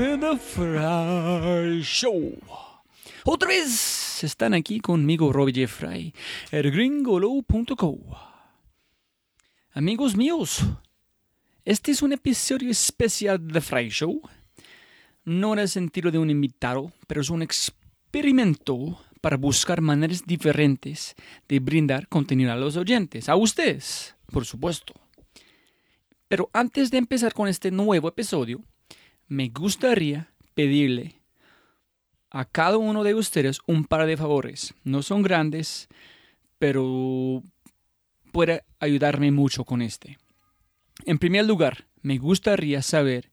The Fry Show. Otra vez están aquí conmigo Robbie Jeffrey, el gringolo.co. Amigos míos, este es un episodio especial de The Fry Show. No en el sentido de un invitado, pero es un experimento para buscar maneras diferentes de brindar contenido a los oyentes, a ustedes, por supuesto. Pero antes de empezar con este nuevo episodio, me gustaría pedirle a cada uno de ustedes un par de favores. No son grandes, pero puede ayudarme mucho con este. En primer lugar, me gustaría saber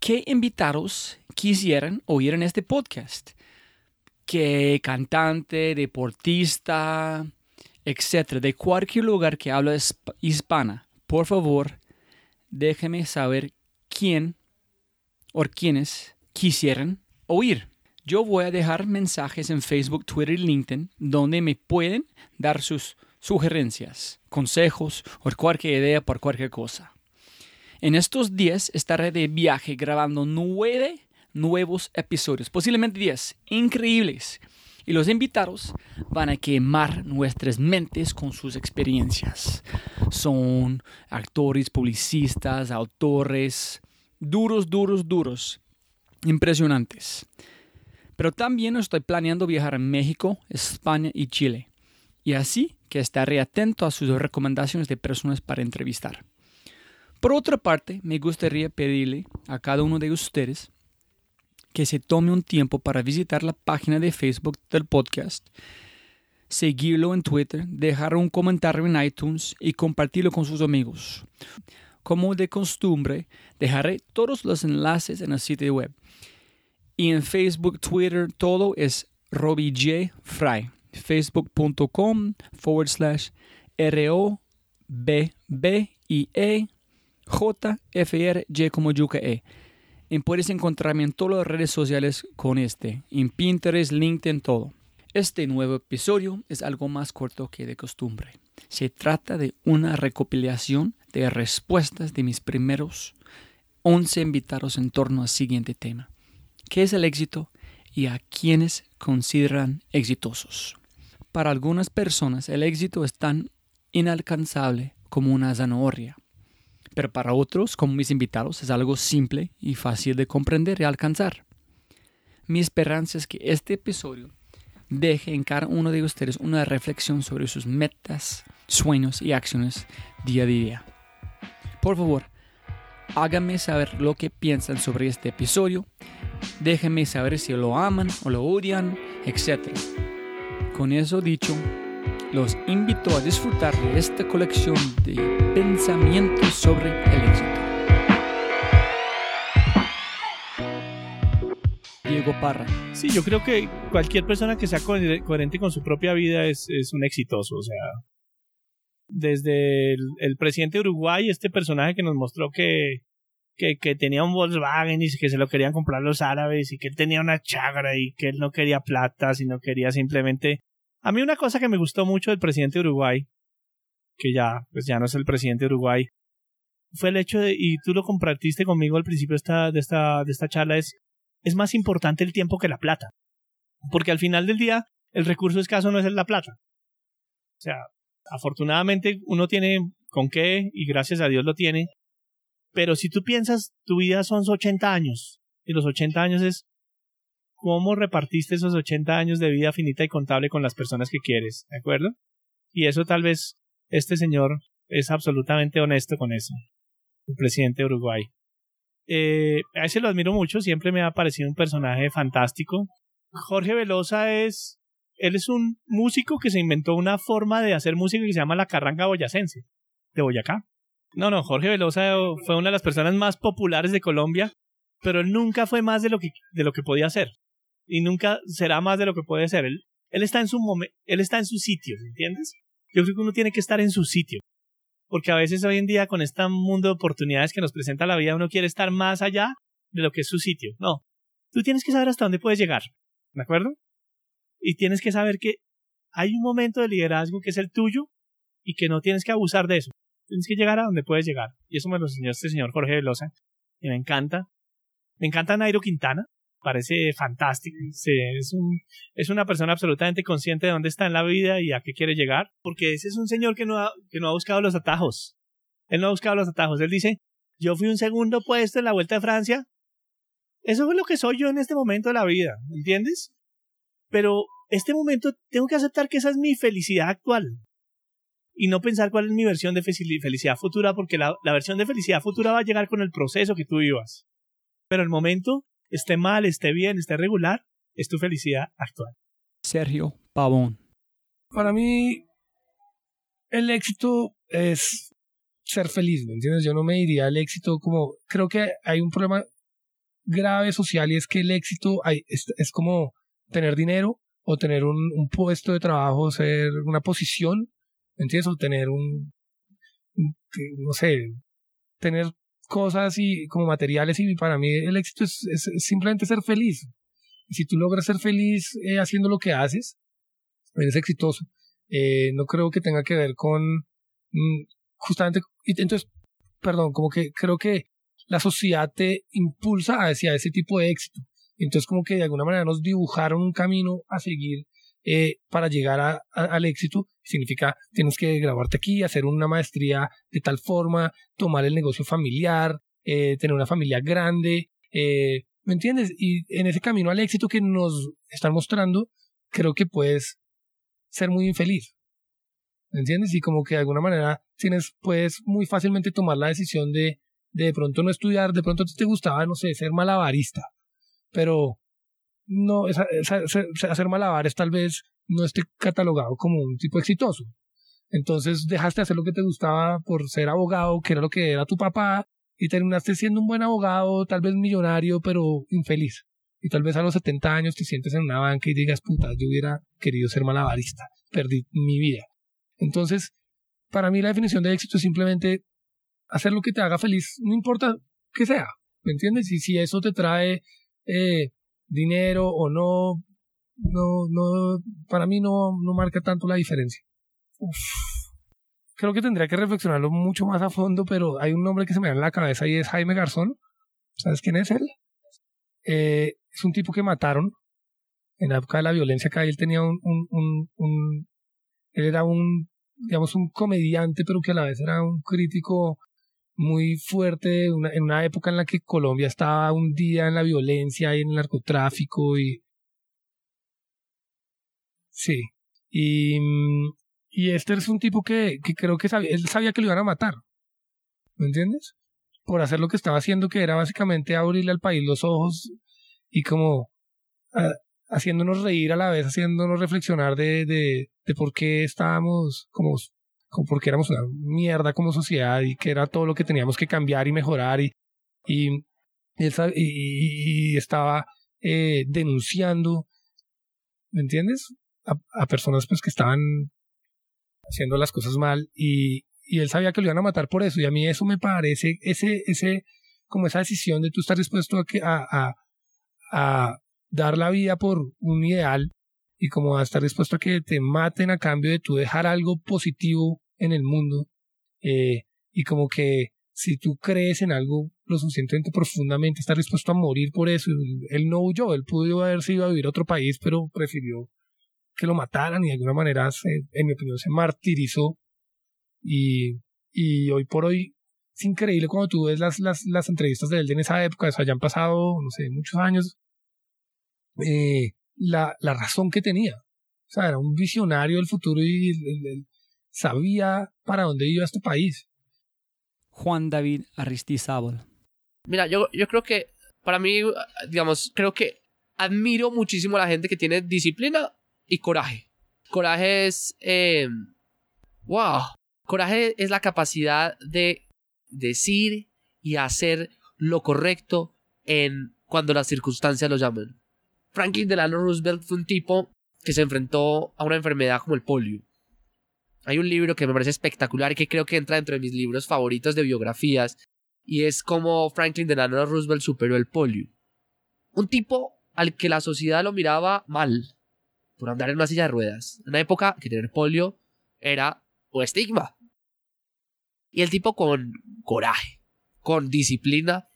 qué invitados quisieran oír en este podcast. ¿Qué cantante, deportista, etcétera, de cualquier lugar que habla hisp- hispana, por favor, déjeme saber quién o quiénes quisieran oír. Yo voy a dejar mensajes en Facebook, Twitter y LinkedIn donde me pueden dar sus sugerencias, consejos o cualquier idea por cualquier cosa. En estos días estaré de viaje grabando nueve nuevos episodios, posiblemente diez, increíbles. Y los invitados van a quemar nuestras mentes con sus experiencias. Son actores, publicistas, autores, duros, duros, duros, impresionantes. Pero también estoy planeando viajar a México, España y Chile. Y así que estaré atento a sus recomendaciones de personas para entrevistar. Por otra parte, me gustaría pedirle a cada uno de ustedes que se tome un tiempo para visitar la página de Facebook del podcast, seguirlo en Twitter, dejar un comentario en iTunes y compartirlo con sus amigos. Como de costumbre, dejaré todos los enlaces en el sitio web. Y en Facebook, Twitter, todo es Robbie J. Fry. Facebook.com forward slash R-O-B-B-I-E J-F-R-Y como yuca E. Y puedes encontrarme en todas las redes sociales con este, en Pinterest, LinkedIn, todo. Este nuevo episodio es algo más corto que de costumbre. Se trata de una recopilación de respuestas de mis primeros 11 invitados en torno al siguiente tema. ¿Qué es el éxito y a quienes consideran exitosos? Para algunas personas el éxito es tan inalcanzable como una zanahoria. Pero para otros, como mis invitados, es algo simple y fácil de comprender y alcanzar. Mi esperanza es que este episodio deje en cada uno de ustedes una reflexión sobre sus metas, sueños y acciones día a día. Por favor, háganme saber lo que piensan sobre este episodio. Déjenme saber si lo aman o lo odian, etc. Con eso dicho, los invito a disfrutar de esta colección de pensamientos sobre el éxito. Diego Parra. Sí, yo creo que cualquier persona que sea coherente con su propia vida es, un exitoso. O sea, desde el, presidente de Uruguay, este personaje que nos mostró que, que, tenía un Volkswagen y que se lo querían comprar los árabes y que él tenía una chagra y que él no quería plata, sino quería simplemente a mí una cosa que me gustó mucho del presidente de Uruguay, que ya, pues ya no es el presidente de Uruguay, fue el hecho de, y tú lo compartiste conmigo al principio esta, de esta, de esta charla, es, es más importante el tiempo que la plata. Porque al final del día, el recurso escaso no es la plata. O sea, afortunadamente uno tiene con qué y gracias a Dios lo tiene. Pero si tú piensas, tu vida son 80 años y los 80 años es cómo repartiste esos 80 años de vida finita y contable con las personas que quieres, ¿de acuerdo? Y eso tal vez este señor es absolutamente honesto con eso, el presidente de Uruguay. Eh, a ese lo admiro mucho, siempre me ha parecido un personaje fantástico. Jorge Velosa es, él es un músico que se inventó una forma de hacer música que se llama la carranga boyacense, de Boyacá. No, no, Jorge Velosa fue una de las personas más populares de Colombia, pero él nunca fue más de lo que, de lo que podía hacer y nunca será más de lo que puede ser. Él, él está en su momento, él está en su sitio, ¿entiendes? Yo creo que uno tiene que estar en su sitio. Porque a veces hoy en día con este mundo de oportunidades que nos presenta la vida, uno quiere estar más allá de lo que es su sitio. No. Tú tienes que saber hasta dónde puedes llegar. ¿De acuerdo? Y tienes que saber que hay un momento de liderazgo que es el tuyo y que no tienes que abusar de eso. Tienes que llegar a donde puedes llegar. Y eso me lo enseñó este señor Jorge Velosa. Y me encanta. Me encanta Nairo Quintana parece fantástico. es, un, es una persona absolutamente consciente de dónde está en la vida y a qué quiere llegar, porque ese es un señor que no ha, que no ha buscado los atajos. Él no ha buscado los atajos. Él dice, yo fui un segundo puesto en la Vuelta de Francia. Eso es lo que soy yo en este momento de la vida, ¿entiendes? Pero este momento tengo que aceptar que esa es mi felicidad actual. Y no pensar cuál es mi versión de felicidad futura, porque la, la versión de felicidad futura va a llegar con el proceso que tú vivas. Pero el momento esté mal, esté bien, esté regular, es tu felicidad actual. Sergio Pavón. Para mí, el éxito es ser feliz, ¿me entiendes? Yo no me diría el éxito como, creo que hay un problema grave social y es que el éxito es, como tener dinero o tener un, un, puesto de trabajo, ser una posición, ¿me entiendes? O tener un, no sé, tener cosas y como materiales y para mí el éxito es, simplemente ser feliz. Si tú logras ser feliz eh, haciendo lo que haces, eres exitoso. Eh, no creo que tenga que ver con mm, justamente, entonces, perdón, como que creo que la sociedad te impulsa hacia ese tipo de éxito. Entonces como que de alguna manera nos dibujaron un camino a seguir eh, para llegar al éxito significa tienes que graduarte aquí, hacer una maestría de tal forma, tomar el negocio familiar, eh, tener una familia grande, eh, ¿me entiendes? Y en ese camino al éxito que nos están mostrando, creo que puedes ser muy infeliz. ¿Me entiendes? Y como que de alguna manera tienes, puedes muy fácilmente tomar la decisión de de, pronto no estudiar, de pronto te gustaba, no sé, ser malabarista, pero no, hacer malabares tal vez no esté catalogado como un tipo exitoso. Entonces dejaste de hacer lo que te gustaba por ser abogado, que era lo que era tu papá, y terminaste siendo un buen abogado, tal vez millonario, pero infeliz. Y tal vez a los 70 años te sientes en una banca y digas, puta, yo hubiera querido ser malabarista, perdí mi vida. Entonces, para mí la definición de éxito es simplemente hacer lo que te haga feliz, no importa que sea, ¿me entiendes? Y si eso te trae eh, dinero o no, no, no, para mí no, no marca tanto la diferencia. Creo que tendría que reflexionarlo mucho más a fondo, pero hay un nombre que se me da en la cabeza y es Jaime Garzón. ¿Sabes quién es él? Eh, es un tipo que mataron en la época de la violencia acá. Él tenía un, un, un, un él era un digamos, un comediante, pero que a la vez era un crítico muy fuerte en una época en la que Colombia estaba hundida en la violencia y en el narcotráfico y sí y, y este es un tipo que, que creo que sabía, él sabía que lo iban a matar ¿me entiendes? por hacer lo que estaba haciendo que era básicamente abrirle al país los ojos y como haciéndonos reír a la vez haciéndonos reflexionar de, de, de por qué estábamos como porque éramos una mierda como sociedad y que era todo lo que teníamos que cambiar y mejorar y, y, y, estaba eh, denunciando, ¿me entiendes? A, personas pues que estaban haciendo las cosas mal y, y él sabía que lo iban a matar por eso y a mí eso me parece, ese, ese, como esa decisión de tú estar dispuesto a, que, a, a, a dar la vida por un ideal y como a estar dispuesto a que te maten a cambio de tú dejar algo positivo en el mundo eh, y como que si tú crees en algo lo suficientemente profundamente, estar dispuesto a morir por eso. Él no huyó, él pudo haberse ido a vivir a otro país, pero prefirió que lo mataran y de alguna manera, en mi opinión, se martirizó. Y, y hoy por hoy es increíble cuando tú ves las, las, las entrevistas de él en esa época, eso hayan pasado, no sé, muchos años, eh, la, la razón que tenía. O sea, era un visionario del futuro y el, sabía para dónde iba este país. Juan David Aristizábal. Mira, yo, yo creo que para mí, digamos, creo que admiro muchísimo a la gente que tiene disciplina y coraje. Coraje es... Eh, ¡Wow! Coraje es la capacidad de decir y hacer lo correcto en cuando las circunstancias lo llaman. Franklin Delano Roosevelt fue un tipo que se enfrentó a una enfermedad como el polio. Hay un libro que me parece espectacular y que creo que entra dentro de mis libros favoritos de biografías y es como Franklin Delano Roosevelt superó el polio. Un tipo al que la sociedad lo miraba mal por andar en una silla de ruedas. En una época que tener polio era un estigma. Y el tipo con coraje, con disciplina,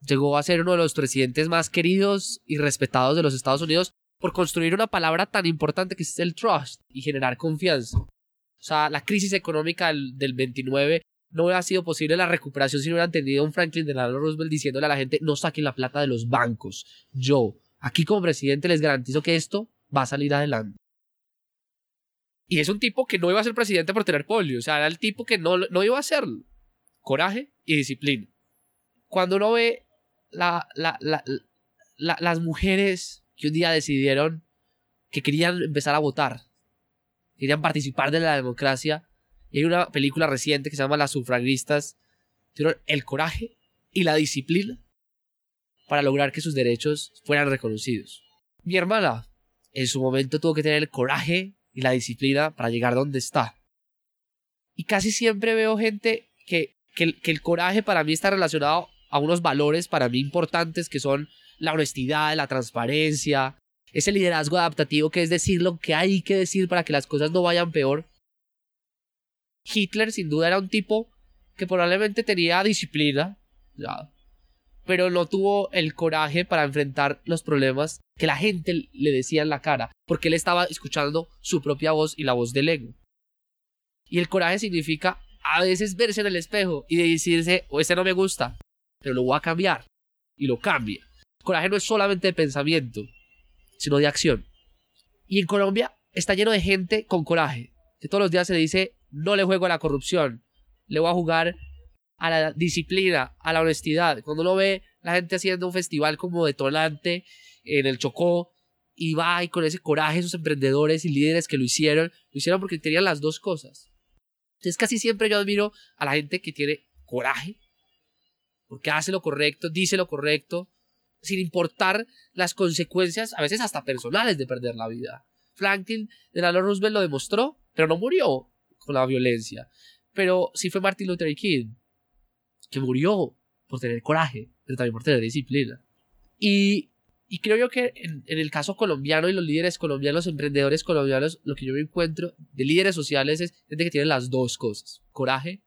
llegó a ser uno de los presidentes más queridos y respetados de los Estados Unidos por construir una palabra tan importante que es el trust y generar confianza. O sea, la crisis económica del, 29 no hubiera sido posible la recuperación si no hubieran tenido un Franklin Delano Roosevelt diciéndole a la gente no saquen la plata de los bancos. Yo, aquí como presidente les garantizo que esto va a salir adelante. Y es un tipo que no iba a ser presidente por tener polio, o sea, era el tipo que no, no iba a hacerlo. Coraje y disciplina. Cuando uno ve la, la, la, las mujeres que un día decidieron que querían empezar a votar, querían participar de la democracia, y hay una película reciente que se llama Las sufragistas, tuvieron el coraje y la disciplina para lograr que sus derechos fueran reconocidos. Mi hermana en su momento tuvo que tener el coraje y la disciplina para llegar donde está. Y casi siempre veo gente que, que, que el coraje para mí está relacionado a unos valores para mí importantes que son la honestidad, la transparencia, ese liderazgo adaptativo que es decir lo que hay que decir para que las cosas no vayan peor. Hitler sin duda era un tipo que probablemente tenía disciplina, pero no tuvo el coraje para enfrentar los problemas que la gente le decía en la cara, porque él estaba escuchando su propia voz y la voz del ego. Y el coraje significa a veces verse en el espejo y decirse, o oh, no me gusta, pero lo voy a cambiar. Y lo cambia. Coraje no es solamente de pensamiento, sino de acción. Y en Colombia está lleno de gente con coraje, que todos los días se le dice, no le juego a la corrupción, le voy a jugar a la disciplina, a la honestidad. Cuando uno ve la gente haciendo un festival como detonante en el Chocó, y va y con ese coraje esos emprendedores y líderes que lo hicieron, lo hicieron porque tenían las dos cosas. Entonces casi siempre yo admiro a la gente que tiene coraje, porque hace lo correcto, dice lo correcto, sin importar las consecuencias, a veces hasta personales, de perder la vida. Franklin Delano Roosevelt lo demostró, pero no murió con la violencia. Pero sí fue Martin Luther King, que murió por tener coraje, pero también por tener disciplina. Y, creo yo que en, el caso colombiano y los líderes colombianos, los emprendedores colombianos, lo que yo me encuentro de líderes sociales es gente que tiene las dos cosas, coraje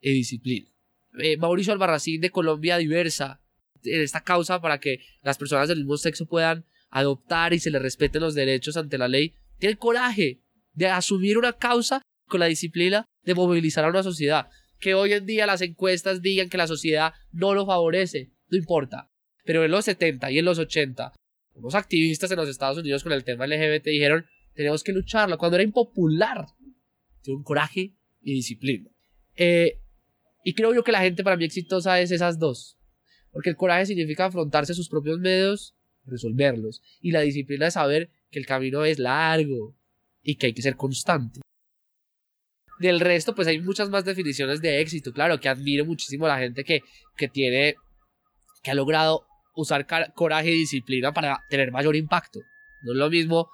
y disciplina. Eh, Mauricio Albarracín de Colombia Diversa, en esta causa para que las personas del mismo sexo puedan adoptar y se les respeten los derechos ante la ley, tiene el coraje de asumir una causa con la disciplina de movilizar a una sociedad. Que hoy en día las encuestas digan que la sociedad no lo favorece, no importa. Pero en los 70 y en los 80, unos activistas en los Estados Unidos con el tema LGBT dijeron, tenemos que lucharlo. Cuando era impopular, tiene un coraje y disciplina. Eh, y creo yo que la gente para mí exitosa es esas dos. Porque el coraje significa afrontarse a sus propios medios, resolverlos. Y la disciplina es saber que el camino es largo y que hay que ser constante. Del resto, pues hay muchas más definiciones de éxito. Claro, que admiro muchísimo a la gente que, que tiene, que ha logrado usar coraje y disciplina para tener mayor impacto. No es lo mismo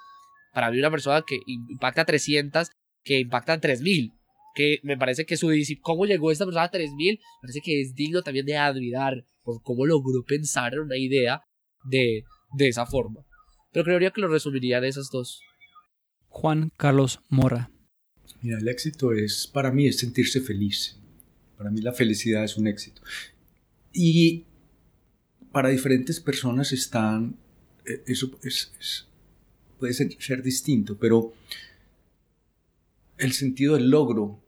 para mí una persona que impacta 300 que impacta 3000. Que me parece que su cómo llegó esta persona a 3000, parece que es digno también de admirar por cómo logró pensar en una idea de, de esa forma. Pero creería que lo resumiría en esas dos. Juan Carlos Mora. Mira, el éxito es, para mí, es sentirse feliz. Para mí la felicidad es un éxito. Y para diferentes personas están, eh, eso es, puede ser, ser, distinto, pero el sentido del logro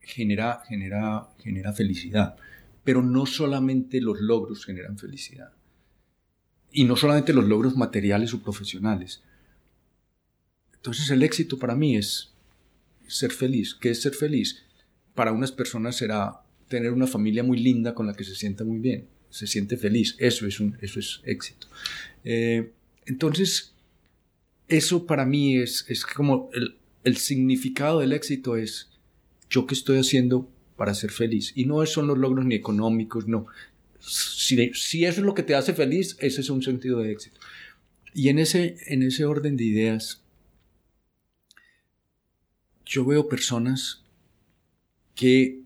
genera, genera, genera felicidad. Pero no solamente los logros generan felicidad. Y no solamente los logros materiales o profesionales. Entonces el éxito para mí es ser feliz. ¿Qué es ser feliz? Para unas personas será tener una familia muy linda con la que se sienta muy bien se siente feliz. Eso es, un, eso es éxito. Eh, entonces, eso para mí es, es como el, significado del éxito es yo qué estoy haciendo para ser feliz. Y no son los logros ni económicos, no. Si, si eso es lo que te hace feliz, ese es un sentido de éxito. Y en ese, en ese orden de ideas, yo veo personas que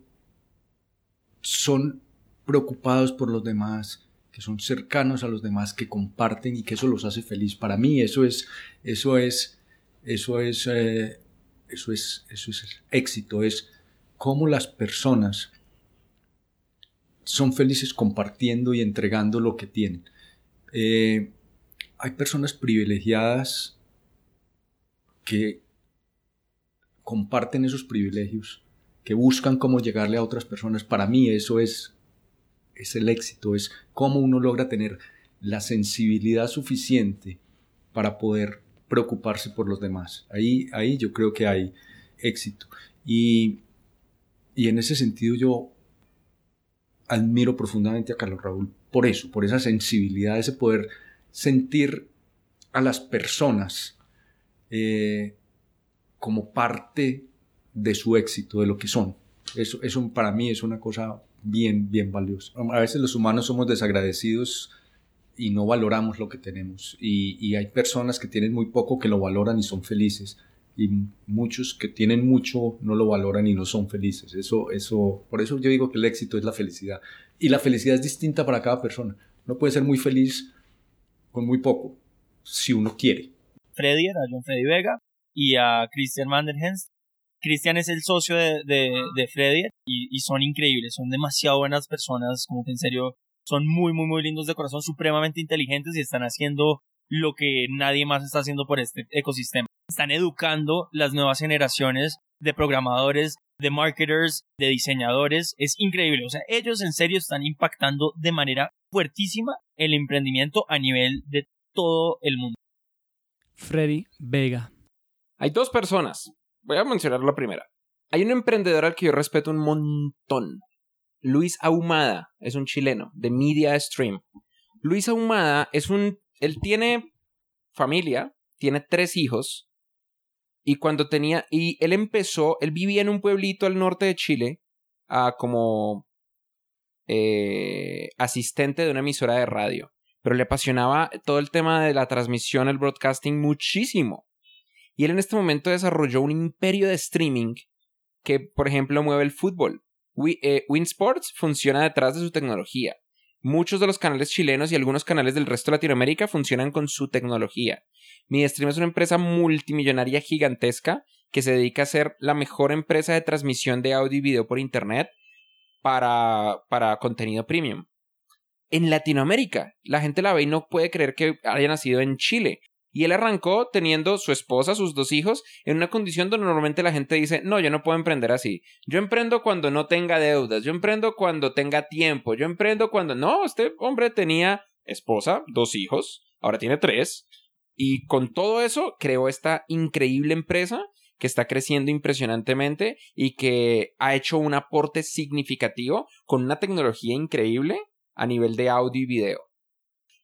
son preocupados por los demás, que son cercanos a los demás, que comparten y que eso los hace feliz. Para mí eso es, eso es, eso es, eh, eso es, eso es éxito, es cómo las personas son felices compartiendo y entregando lo que tienen. Eh, hay personas privilegiadas que comparten esos privilegios, que buscan cómo llegarle a otras personas. Para mí eso es es el éxito, es cómo uno logra tener la sensibilidad suficiente para poder preocuparse por los demás. Ahí, ahí yo creo que hay éxito. Y, y en ese sentido yo admiro profundamente a Carlos Raúl por eso, por esa sensibilidad, ese poder sentir a las personas eh, como parte de su éxito, de lo que son. Eso, eso para mí es una cosa bien, bien valioso. A veces los humanos somos desagradecidos y no valoramos lo que tenemos. Y, hay personas que tienen muy poco que lo valoran y son felices. Y muchos que tienen mucho no lo valoran y no son felices. Eso, eso, por eso yo digo que el éxito es la felicidad. Y la felicidad es distinta para cada persona. No puede ser muy feliz con muy poco, si uno quiere. Freddy a John Freddy Vega y a Christian Vanderhens Cristian es el socio de, de, Freddy y, son increíbles, son demasiado buenas personas, como que en serio son muy, muy, muy lindos de corazón, supremamente inteligentes y están haciendo lo que nadie más está haciendo por este ecosistema. Están educando las nuevas generaciones de programadores, de marketers, de diseñadores. Es increíble. O sea, ellos en serio están impactando de manera fuertísima el emprendimiento a nivel de todo el mundo. Freddy Vega. Hay dos personas Voy a mencionar la primera. Hay un emprendedor al que yo respeto un montón. Luis Ahumada es un chileno de Media Stream. Luis Ahumada es un. Él tiene familia, tiene tres hijos. Y cuando tenía. Y él empezó. Él vivía en un pueblito al norte de Chile. a como. Eh, asistente de una emisora de radio. Pero le apasionaba todo el tema de la transmisión, el broadcasting muchísimo. Y él en este momento desarrolló un imperio de streaming que, por ejemplo, mueve el fútbol. Eh, Winsports funciona detrás de su tecnología. Muchos de los canales chilenos y algunos canales del resto de Latinoamérica funcionan con su tecnología. MidiaStream es una empresa multimillonaria gigantesca que se dedica a ser la mejor empresa de transmisión de audio y video por Internet para, para contenido premium. En Latinoamérica, la gente la ve y no puede creer que haya nacido en Chile Y él arrancó teniendo su esposa, sus dos hijos, en una condición donde normalmente la gente dice, no, yo no puedo emprender así. Yo emprendo cuando no tenga deudas, yo emprendo cuando tenga tiempo, yo emprendo cuando... No, este hombre tenía esposa, dos hijos, ahora tiene tres, y con todo eso creó esta increíble empresa que está creciendo impresionantemente y que ha hecho un aporte significativo con una tecnología increíble a nivel de audio y video.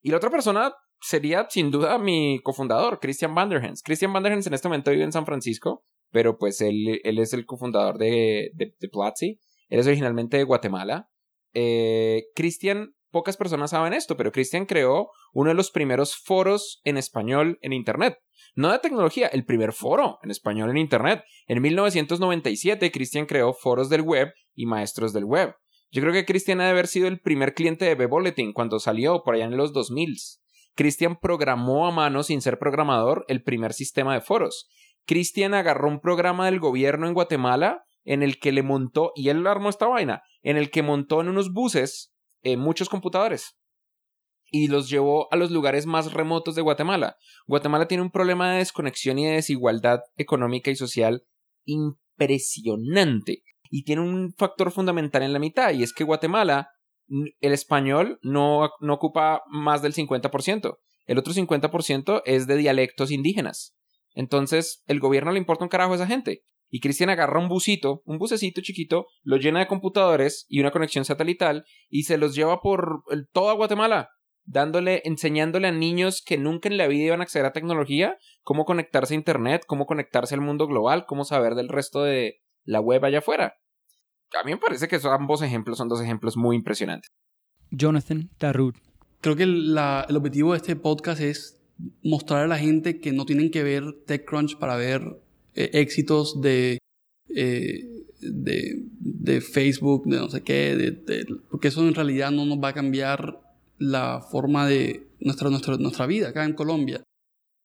Y la otra persona sería sin duda mi cofundador, Christian Vanderhens. Christian Vanderhens en este momento vive en San Francisco, pero pues él, él es el cofundador de, de, de Platzi. Él es originalmente de Guatemala. Eh, Christian, pocas personas saben esto, pero Christian creó uno de los primeros foros en español en Internet. No de tecnología, el primer foro en español en Internet. En 1997, Christian creó foros del web y maestros del web. Yo creo que Christian ha de haber sido el primer cliente de B-Bulletin cuando salió por allá en los 2000. Christian programó a mano, sin ser programador, el primer sistema de foros. Christian agarró un programa del gobierno en Guatemala en el que le montó, y él armó esta vaina, en el que montó en unos buses eh, muchos computadores y los llevó a los lugares más remotos de Guatemala. Guatemala tiene un problema de desconexión y de desigualdad económica y social impresionante y tiene un factor fundamental en la mitad y es que Guatemala el español no, no ocupa más del 50%. El otro 50% es de dialectos indígenas. Entonces, el gobierno le importa un carajo a esa gente. Y Cristian agarra un busito, un bucecito chiquito, lo llena de computadores y una conexión satelital y se los lleva por toda Guatemala, dándole, enseñándole a niños que nunca en la vida iban a acceder a tecnología, cómo conectarse a Internet, cómo conectarse al mundo global, cómo saber del resto de la web allá afuera a mí me parece que ambos ejemplos son dos ejemplos muy impresionantes. Jonathan Tarut. Creo que el objetivo de este podcast es mostrar a la gente que no tienen que ver TechCrunch para ver eh, éxitos de, eh, de, de, Facebook, de no sé qué, porque eso en realidad no nos va a cambiar la forma de nuestra, nuestra, nuestra vida acá en Colombia.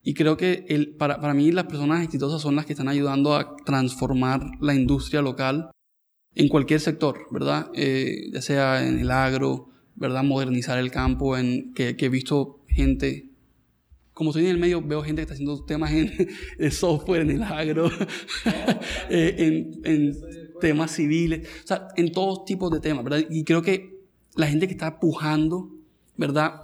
Y creo que el, para, para mí las personas exitosas son las que están ayudando a transformar la industria local en cualquier sector, ¿verdad? Eh, ya sea en el agro, ¿verdad? Modernizar el campo, en que, he visto gente, como estoy en el medio, veo gente que está haciendo temas en, software, en el agro, eh, en, en, temas civiles, o sea, en todos tipos de temas, ¿verdad? Y creo que la gente que está pujando, ¿verdad?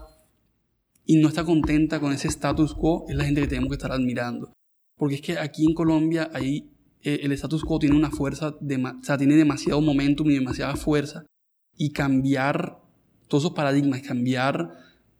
Y no está contenta con ese status quo, es la gente que tenemos que estar admirando. Porque es que aquí en Colombia hay eh, el status quo tiene una fuerza, o sea, tiene demasiado momentum y demasiada fuerza. Y cambiar todos esos paradigmas, cambiar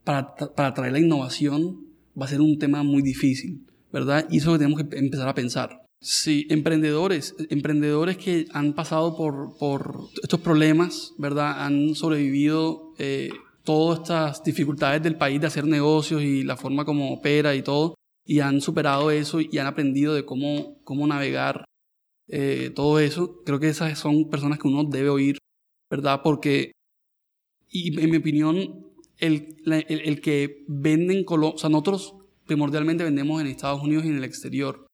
para, para traer la innovación, va a ser un tema muy difícil, ¿verdad? Y eso lo tenemos que empezar a pensar. Sí, emprendedores, emprendedores que han pasado por, por estos problemas, ¿verdad? Han sobrevivido eh, todas estas dificultades del país de hacer negocios y la forma como opera y todo, y han superado eso y han aprendido de cómo, cómo navegar eh, todo eso. Creo que esas son personas que uno debe oír, ¿verdad? Porque, y en mi opinión, el, el, que venden Colombia, o sea, nosotros primordialmente vendemos en Estados Unidos y en el exterior.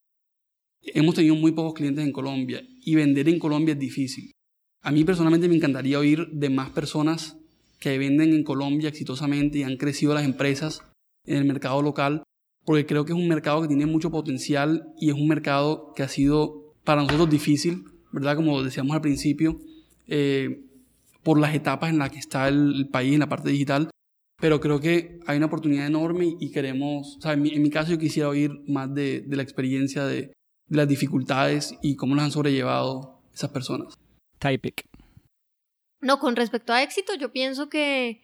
Hemos tenido muy pocos clientes en Colombia y vender en Colombia es difícil. A mí personalmente me encantaría oír de más personas que venden en Colombia exitosamente y han crecido las empresas en el mercado local, porque creo que es un mercado que tiene mucho potencial y es un mercado que ha sido para nosotros difícil, ¿verdad? Como decíamos al principio, eh, por las etapas en las que está el, país en la parte digital, pero creo que hay una oportunidad enorme y queremos, o sea, en mi, caso yo quisiera oír más de, la experiencia de, las dificultades y cómo las han sobrellevado esas personas. Typic. No, con respecto a éxito, yo pienso que,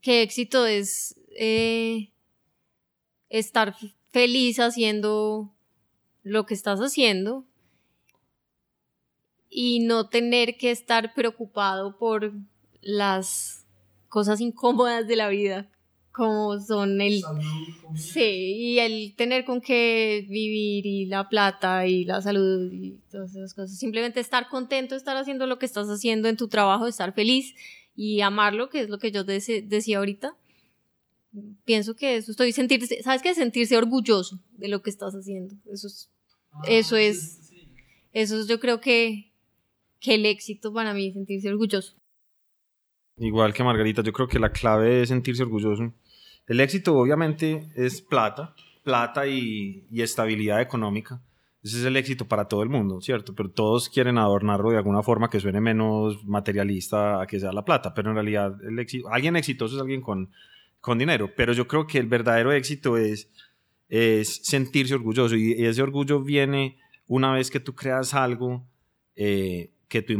que éxito es eh, estar feliz haciendo lo que estás haciendo y no tener que estar preocupado por las cosas incómodas de la vida como son el sí y el tener con qué vivir y la plata y la salud y todas esas cosas. Simplemente estar contento estar haciendo lo que estás haciendo en tu trabajo estar feliz y amarlo que es lo que yo decía ahorita pienso que eso estoy sentirse sabes qué sentirse orgulloso de lo que estás haciendo eso es eso es, eso es yo creo que, que el éxito para mí es sentirse orgulloso. Igual que Margarita, yo creo que la clave es sentirse orgulloso El éxito obviamente es plata, plata y, y estabilidad económica. Ese es el éxito para todo el mundo, ¿cierto? Pero todos quieren adornarlo de alguna forma que suene menos materialista a que sea la plata, pero en realidad el éxito, alguien exitoso es alguien con, con dinero, pero yo creo que el verdadero éxito es, es sentirse orgulloso y ese orgullo viene una vez que tú creas algo eh, que, tú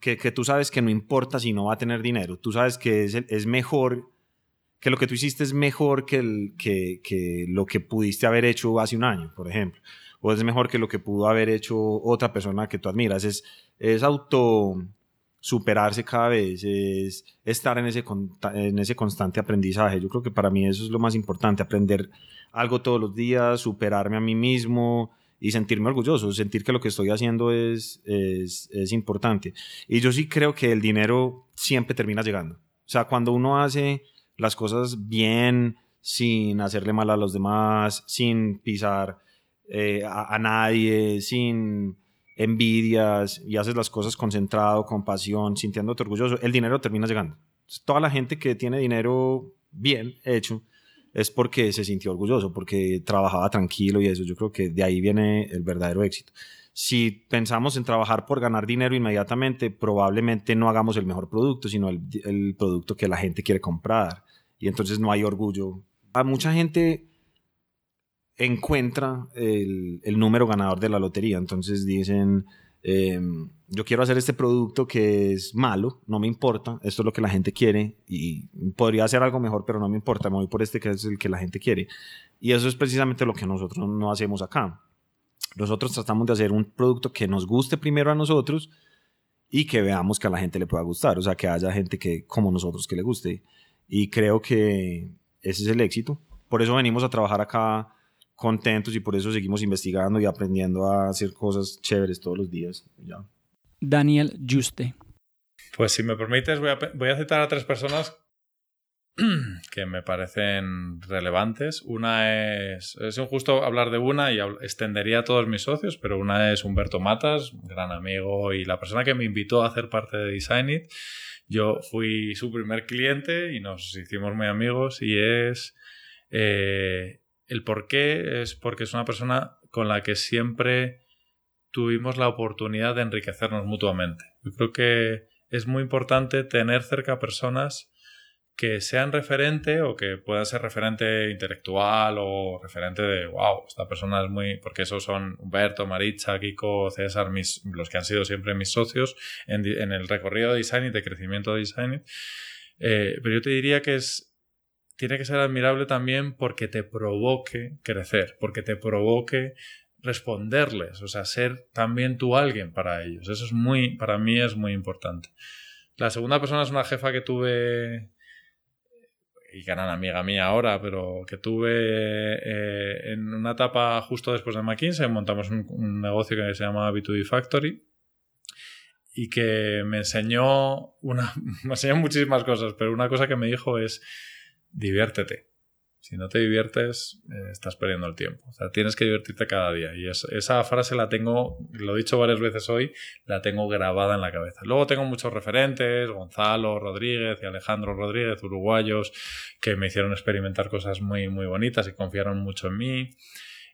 que, tú sabes que no importa si no va a tener dinero, tú sabes que es, es mejor, que lo que tú hiciste es mejor que, el, que, que lo que pudiste haber hecho hace un año, por ejemplo o es mejor que lo que pudo haber hecho otra persona que tú admiras. Es, es auto superarse cada vez, es estar en ese, en ese constante aprendizaje. Yo creo que para mí eso es lo más importante, aprender algo todos los días, superarme a mí mismo y sentirme orgulloso, sentir que lo que estoy haciendo es, es, importante. Y yo sí creo que el dinero siempre termina llegando. O sea, cuando uno hace las cosas bien, sin hacerle mal a los demás, sin pisar eh, a, nadie, sin envidias y haces las cosas concentrado, con pasión, sintiéndote orgulloso, el dinero termina llegando. Toda la gente que tiene dinero bien hecho es porque se sintió orgulloso, porque trabajaba tranquilo y eso. Yo creo que de ahí viene el verdadero éxito. Si pensamos en trabajar por ganar dinero inmediatamente, probablemente no hagamos el mejor producto, sino el, el producto que la gente quiere comprar. Y entonces no hay orgullo. A mucha gente encuentra el, número ganador de la lotería. Entonces dicen, eh, yo quiero hacer este producto que es malo, no me importa, esto es lo que la gente quiere y podría hacer algo mejor, pero no me importa, me voy por este que es el que la gente quiere. Y eso es precisamente lo que nosotros no hacemos acá. Nosotros tratamos de hacer un producto que nos guste primero a nosotros y que veamos que a la gente le pueda gustar, o sea, que haya gente que como nosotros que le guste. Y creo que ese es el éxito. Por eso venimos a trabajar acá contentos y por eso seguimos investigando y aprendiendo a hacer cosas chéveres todos los días. Ya. Daniel Juste. Pues si me permites, voy a, voy a citar a tres personas que me parecen relevantes. Una es, es injusto hablar de una y extendería a todos mis socios, pero una es Humberto Matas, gran amigo y la persona que me invitó a hacer parte de Design It. Yo fui su primer cliente y nos hicimos muy amigos y es eh, el por qué es porque es una persona con la que siempre tuvimos la oportunidad de enriquecernos mutuamente. Yo creo que es muy importante tener cerca personas que sean referente o que puedan ser referente intelectual o referente de, wow, esta persona es muy, porque esos son Humberto, Maritza, Kiko, César, los que han sido siempre mis socios en, en el recorrido de design y de crecimiento de design. Eh, pero yo te diría que es tiene que ser admirable también porque te provoque crecer, porque te provoque responderles, o sea, ser también tú alguien para ellos. Eso es muy, para mí es muy importante. La segunda persona es una jefa que tuve y gran amiga mía ahora, pero que tuve eh, en una etapa justo después de McKinsey, montamos un, negocio que se llama B2B Factory y que me enseñó una, me enseñó muchísimas cosas, pero una cosa que me dijo es diviértete. Si no te diviertes, eh, estás perdiendo el tiempo. O sea, tienes que divertirte cada día. Y es, esa frase la tengo, lo he dicho varias veces hoy, la tengo grabada en la cabeza. Luego tengo muchos referentes, Gonzalo Rodríguez y Alejandro Rodríguez, uruguayos, que me hicieron experimentar cosas muy, muy bonitas y confiaron mucho en mí.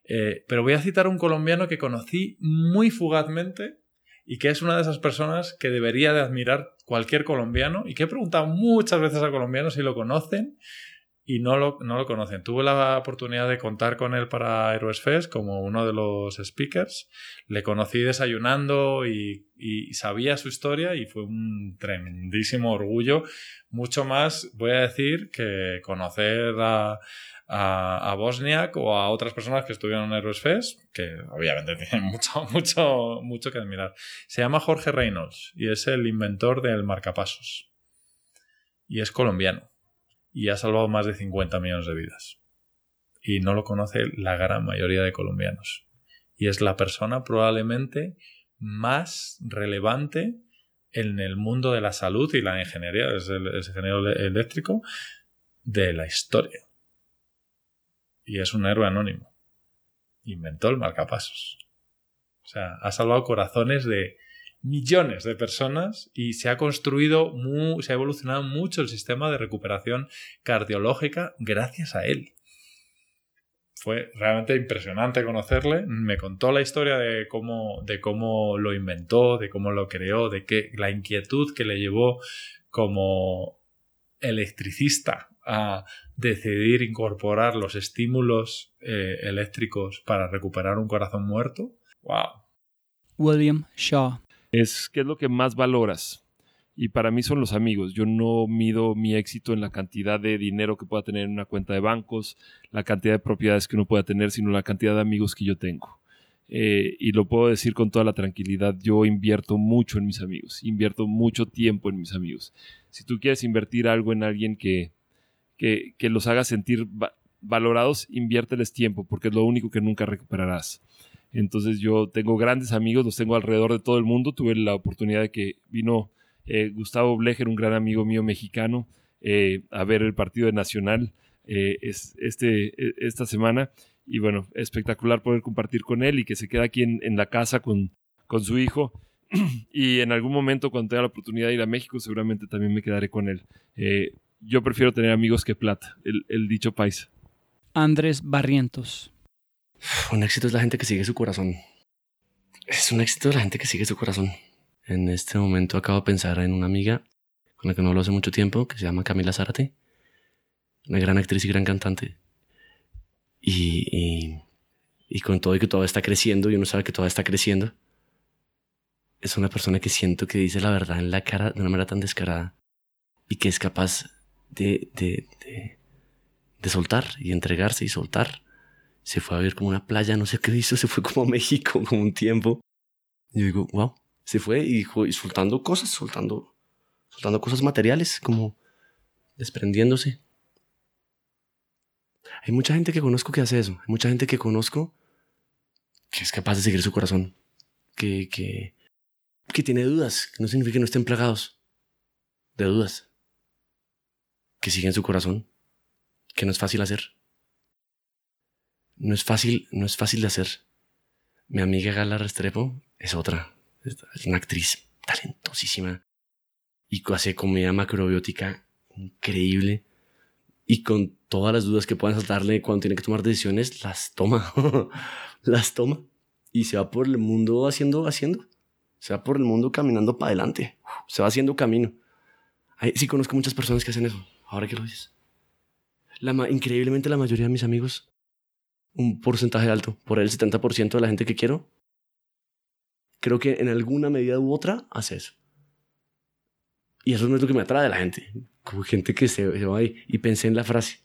Eh, pero voy a citar un colombiano que conocí muy fugazmente y que es una de esas personas que debería de admirar cualquier colombiano y que he preguntado muchas veces a colombianos si lo conocen y no lo, no lo conocen. Tuve la oportunidad de contar con él para Heroes Fest como uno de los speakers. Le conocí desayunando y, y, sabía su historia y fue un tremendísimo orgullo. Mucho más, voy a decir, que conocer a, a, Bosniak o a otras personas que estuvieron en Heroes Fest, que obviamente tienen mucho, mucho, mucho que admirar. Se llama Jorge Reynolds y es el inventor del marcapasos. Y es colombiano y ha salvado más de 50 millones de vidas. Y no lo conoce la gran mayoría de colombianos. Y es la persona probablemente más relevante en el mundo de la salud y la ingeniería, es el, ingeniero eléctrico, de la historia. Y es un héroe anónimo. Inventó el marcapasos. O sea, ha salvado corazones de millones de personas y se ha construido, se ha evolucionado mucho el sistema de recuperación cardiológica gracias a él. Fue realmente impresionante conocerle. Me contó la historia de cómo, de cómo lo inventó, de cómo lo creó, de que la inquietud que le llevó como electricista a decidir incorporar los estímulos eh, eléctricos para recuperar un corazón muerto. ¡Wow! William Shaw. es qué es lo que más valoras. Y para mí son los amigos. Yo no mido mi éxito en la cantidad de dinero que pueda tener en una cuenta de bancos, la cantidad de propiedades que uno pueda tener, sino la cantidad de amigos que yo tengo. Eh, y lo puedo decir con toda la tranquilidad, yo invierto mucho en mis amigos, invierto mucho tiempo en mis amigos. Si tú quieres invertir algo en alguien que, que, que los haga sentir va- valorados, inviérteles tiempo, porque es lo único que nunca recuperarás. Entonces yo tengo grandes amigos, los tengo alrededor de todo el mundo. Tuve la oportunidad de que vino eh, Gustavo Blecher, un gran amigo mío mexicano, eh, a ver el partido de Nacional eh, es, este, eh, esta semana. Y bueno, espectacular poder compartir con él y que se queda aquí en, en la casa con, con su hijo. y en algún momento, cuando tenga la oportunidad de ir a México, seguramente también me quedaré con él. Yo prefiero tener amigos que plata, el, el dicho paisa. Andrés Barrientos. Un éxito es la gente que sigue su corazón. Es un éxito la gente que sigue su corazón. En este momento acabo de pensar en una amiga con la que no hablo hace mucho tiempo, que se llama Camila Zárate. Una gran actriz y gran cantante. Y, y, y con todo y que todavía está creciendo, y uno sabe que todavía está creciendo, es una persona que siento que dice la verdad en la cara de una manera tan descarada y que es capaz de, de, de, soltar y entregarse y soltar se fue a ver como una playa, no sé qué hizo, se fue como a México como un tiempo. Y digo, wow, se fue y, jo- y soltando cosas, soltando, soltando cosas materiales, como desprendiéndose. Hay mucha gente que conozco que hace eso, hay mucha gente que conozco que es capaz de seguir su corazón, que, que, que tiene dudas, que no significa que no estén plagados de dudas, que siguen su corazón, que no es fácil hacer no es fácil, no es fácil de hacer. Mi amiga Gala Restrepo es otra. Es una actriz talentosísima y hace comedia macrobiótica increíble. Y con todas las dudas que puedan saltarle cuando tiene que tomar decisiones, las toma. las toma. Y se va por el mundo haciendo, haciendo. Se va por el mundo caminando para adelante. Se va haciendo camino. Ay, sí conozco muchas personas que hacen eso. Ahora que lo dices. La increíblemente la mayoría de mis amigos un porcentaje alto, por el 70% de la gente que quiero, creo que en alguna medida u otra hace eso. Y eso no es lo que me atrae de la gente, como gente que se, va ahí. Y pensé en la frase,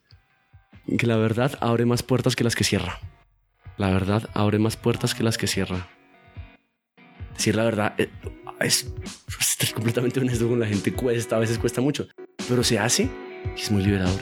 que la verdad abre más puertas que las que cierra. La verdad abre más puertas que las que cierra. Decir la verdad eh, es, es completamente honesto con la gente, cuesta, a veces cuesta mucho, pero se hace es muy liberador.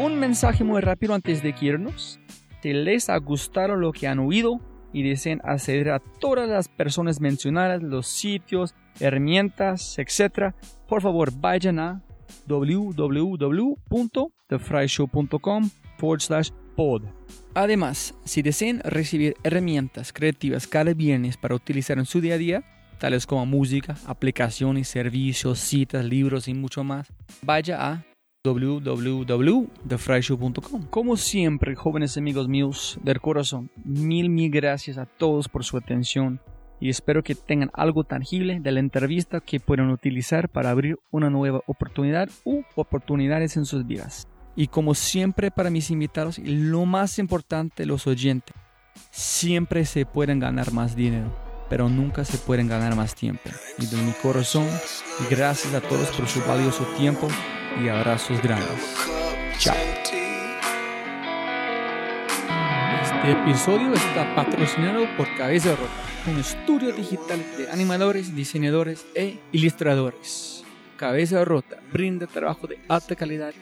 Un mensaje muy rápido antes de irnos. Si les ha gustado lo que han oído y desean acceder a todas las personas mencionadas, los sitios, herramientas, etc., por favor vayan a www.thefryshow.com forward slash pod. Además, si desean recibir herramientas creativas cada viernes para utilizar en su día a día, tales como música, aplicaciones, servicios, citas, libros y mucho más, vaya a www.thefryshow.com. Como siempre, jóvenes amigos míos del corazón, mil, mil gracias a todos por su atención y espero que tengan algo tangible de la entrevista que puedan utilizar para abrir una nueva oportunidad u oportunidades en sus vidas. Y como siempre para mis invitados, lo más importante, los oyentes, siempre se pueden ganar más dinero, pero nunca se pueden ganar más tiempo. Y de mi corazón, gracias a todos por su valioso tiempo y abrazos grandes. Chao. Este episodio está patrocinado por Cabeza Rota, un estudio digital de animadores, diseñadores e ilustradores. Cabeza Rota brinda trabajo de alta calidad,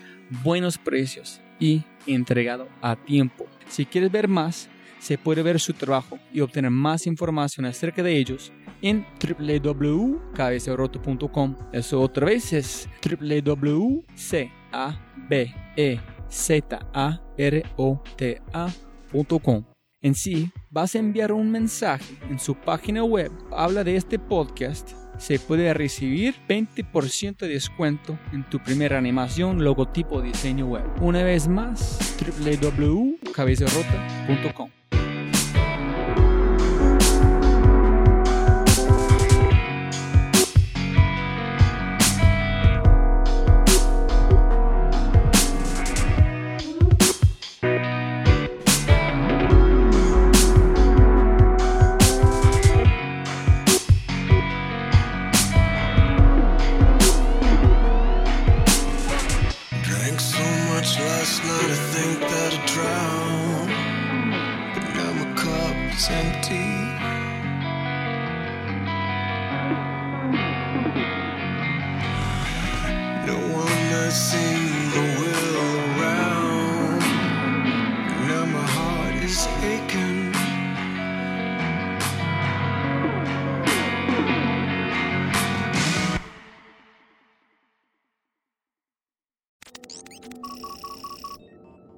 buenos precios y entregado a tiempo. Si quieres ver más, se puede ver su trabajo y obtener más información acerca de ellos en www.cabezarroto.com. Eso otra vez es www.cabezarroto.com Z-A-R-O-T-A.com. En sí, vas a enviar un mensaje en su página web, habla de este podcast, se puede recibir 20% de descuento en tu primera animación, logotipo, diseño web. Una vez más, www.cabezarrota.com.